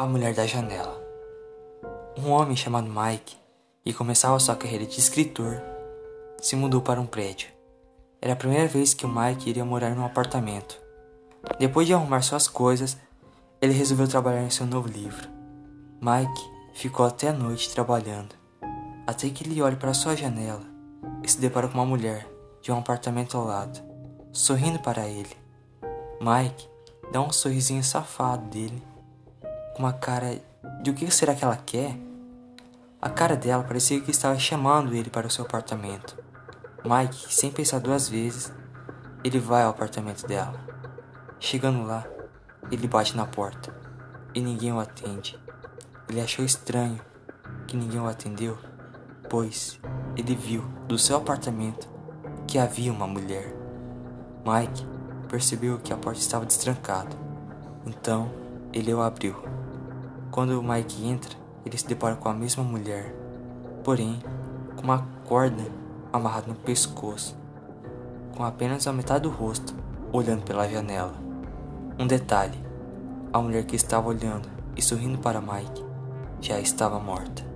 A mulher da janela. Um homem chamado Mike, que começava sua carreira de escritor, se mudou para um prédio. Era a primeira vez que o Mike iria morar num apartamento. Depois de arrumar suas coisas, ele resolveu trabalhar em seu novo livro. Mike ficou até a noite trabalhando, até que ele olha para sua janela e se depara com uma mulher de um apartamento ao lado, sorrindo para ele. Mike dá um sorrisinho safado dele, uma cara de o que será que ela quer? A cara dela parecia que estava chamando ele para o seu apartamento. Mike, sem pensar duas vezes, ele vai ao apartamento dela. Chegando lá, ele bate na porta e ninguém o atende. Ele achou estranho que ninguém o atendeu, pois ele viu do seu apartamento que havia uma mulher. Mike percebeu que a porta estava destrancada, então ele o abriu. Quando o Mike entra, ele se depara com a mesma mulher, porém com uma corda amarrada no pescoço, com apenas a metade do rosto olhando pela janela. Um detalhe: a mulher que estava olhando e sorrindo para Mike já estava morta.